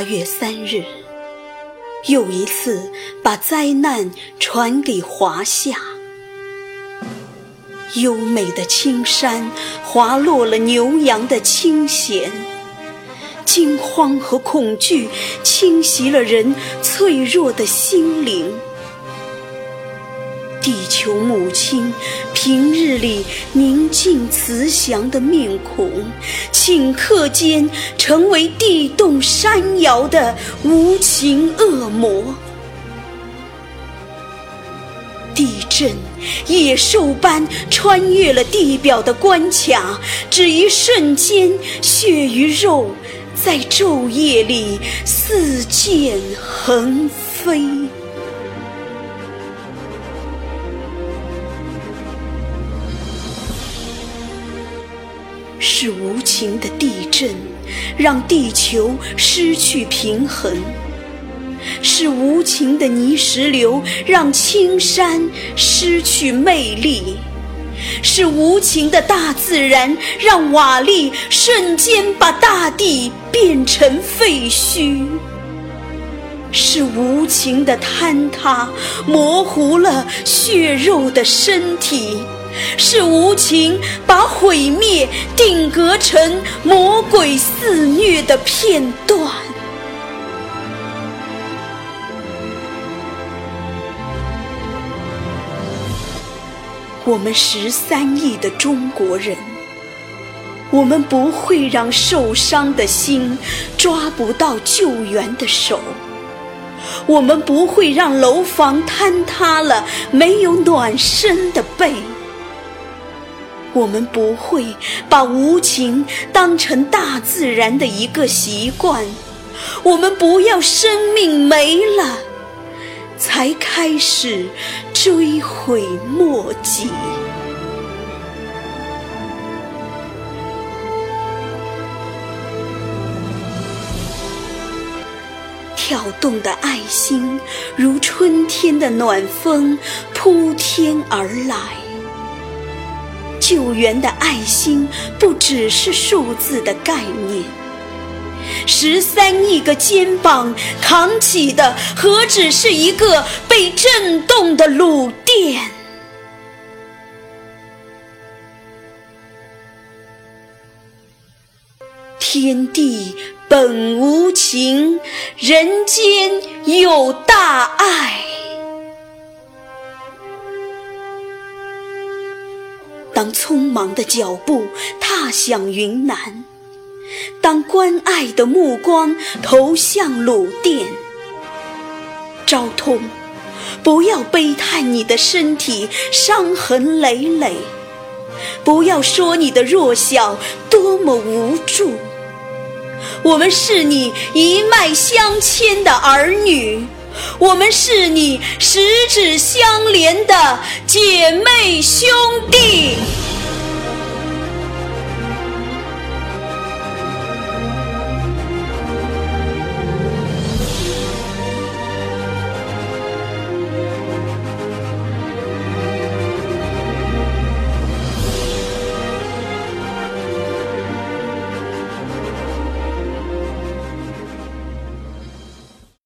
八月三日，又一次把灾难传给华夏。优美的青山滑落了牛羊的清闲，惊慌和恐惧侵袭了人脆弱的心灵。求母亲平日里宁静慈祥的面孔，顷刻间成为地动山摇的无情恶魔。地震，野兽般穿越了地表的关卡，只一瞬间，血与肉在昼夜里似箭横飞。是无情的地震，让地球失去平衡；是无情的泥石流，让青山失去魅力；是无情的大自然，让瓦砾瞬间把大地变成废墟；是无情的坍塌，模糊了血肉的身体。是无情把毁灭定格成魔鬼肆虐的片段。我们十三亿的中国人，我们不会让受伤的心抓不到救援的手，我们不会让楼房坍塌了没有暖身的背。我们不会把无情当成大自然的一个习惯，我们不要生命没了才开始追悔莫及。跳动的爱心如春天的暖风扑天而来。救援的爱心不只是数字的概念，十三亿个肩膀扛起的何止是一个被震动的鲁甸？天地本无情，人间有大爱。当匆忙的脚步踏向云南，当关爱的目光投向鲁甸，昭通，不要悲叹你的身体伤痕累累，不要说你的弱小多么无助。我们是你一脉相牵的儿女，我们是你十指相连的姐妹兄弟。